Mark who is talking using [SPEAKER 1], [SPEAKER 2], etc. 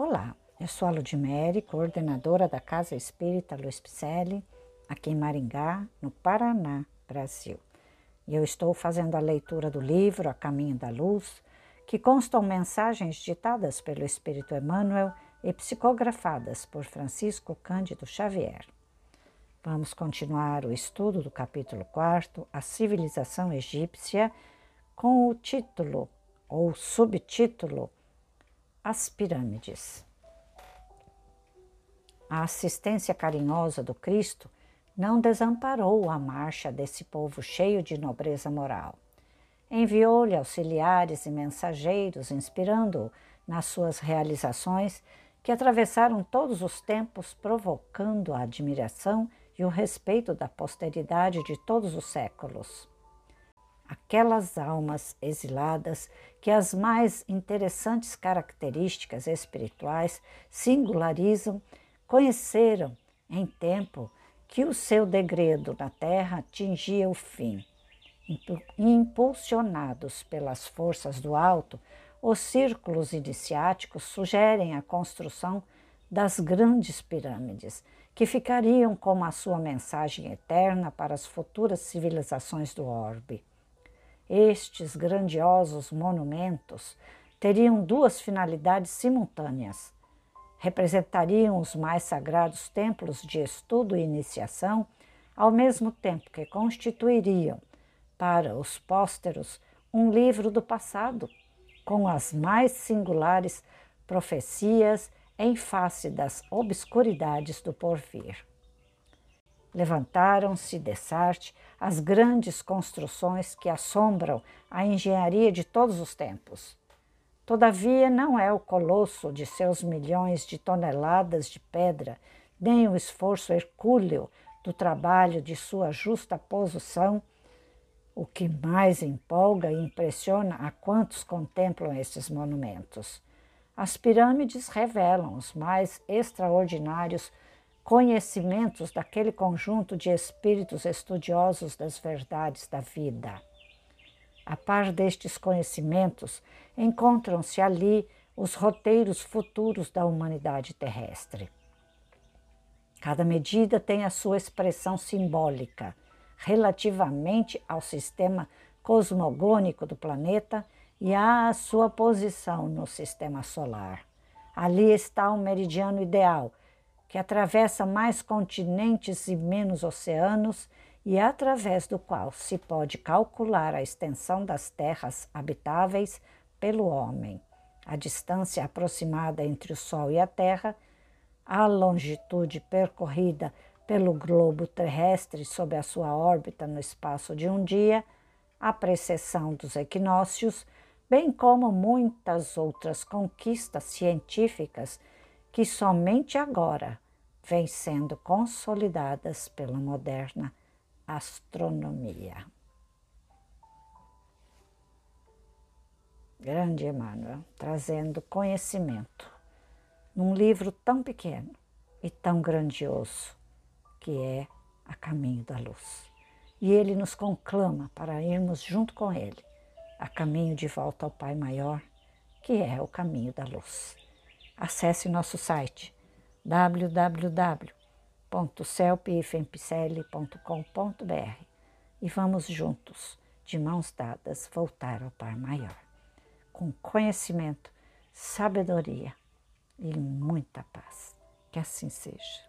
[SPEAKER 1] Olá, eu sou a Ludmere, coordenadora da Casa Espírita Luiz Picelli, aqui em Maringá, no Paraná, Brasil. E eu estou fazendo a leitura do livro A Caminho da Luz, que constam mensagens ditadas pelo Espírito Emmanuel e psicografadas por Francisco Cândido Xavier. Vamos continuar o estudo do capítulo 4, A Civilização Egípcia, com o título ou subtítulo As Pirâmides. A assistência carinhosa do Cristo não desamparou a marcha desse povo cheio de nobreza moral. Enviou-lhe auxiliares e mensageiros, inspirando-o nas suas realizações que atravessaram todos os tempos, provocando a admiração e o respeito da posteridade de todos os séculos. Aquelas almas exiladas que as mais interessantes características espirituais singularizam, conheceram em tempo que o seu degredo na terra atingia o fim. Impulsionados pelas forças do alto, os círculos iniciáticos sugerem a construção das grandes pirâmides, que ficariam como a sua mensagem eterna para as futuras civilizações do orbe. Estes grandiosos monumentos teriam duas finalidades simultâneas. Representariam os mais sagrados templos de estudo e iniciação, ao mesmo tempo que constituiriam, para os pósteros, um livro do passado, com as mais singulares profecias em face das obscuridades do porvir. Levantaram-se de Sarte as grandes construções que assombram a engenharia de todos os tempos. Todavia, não é o colosso de seus milhões de toneladas de pedra, nem o esforço hercúleo do trabalho de sua justa posição, o que mais empolga e impressiona a quantos contemplam estes monumentos. As pirâmides revelam os mais extraordinários conhecimentos daquele conjunto de espíritos estudiosos das verdades da vida. A par destes conhecimentos, encontram-se ali os roteiros futuros da humanidade terrestre. Cada medida tem a sua expressão simbólica relativamente ao sistema cosmogônico do planeta e à sua posição no sistema solar. Ali está o meridiano ideal, que atravessa mais continentes e menos oceanos e através do qual se pode calcular a extensão das terras habitáveis pelo homem, a distância aproximada entre o Sol e a Terra, a longitude percorrida pelo globo terrestre sob a sua órbita no espaço de um dia, a precessão dos equinócios, bem como muitas outras conquistas científicas que somente agora vêm sendo consolidadas pela moderna astronomia. Grande Emmanuel, trazendo conhecimento num livro tão pequeno e tão grandioso que é A Caminho da Luz. E ele nos conclama para irmos junto com ele a caminho de volta ao Pai Maior, que é o caminho da luz. Acesse nosso site www.celpifempicele.com.br e vamos juntos, de mãos dadas, voltar ao Pai Maior, com conhecimento, sabedoria e muita paz. Que assim seja.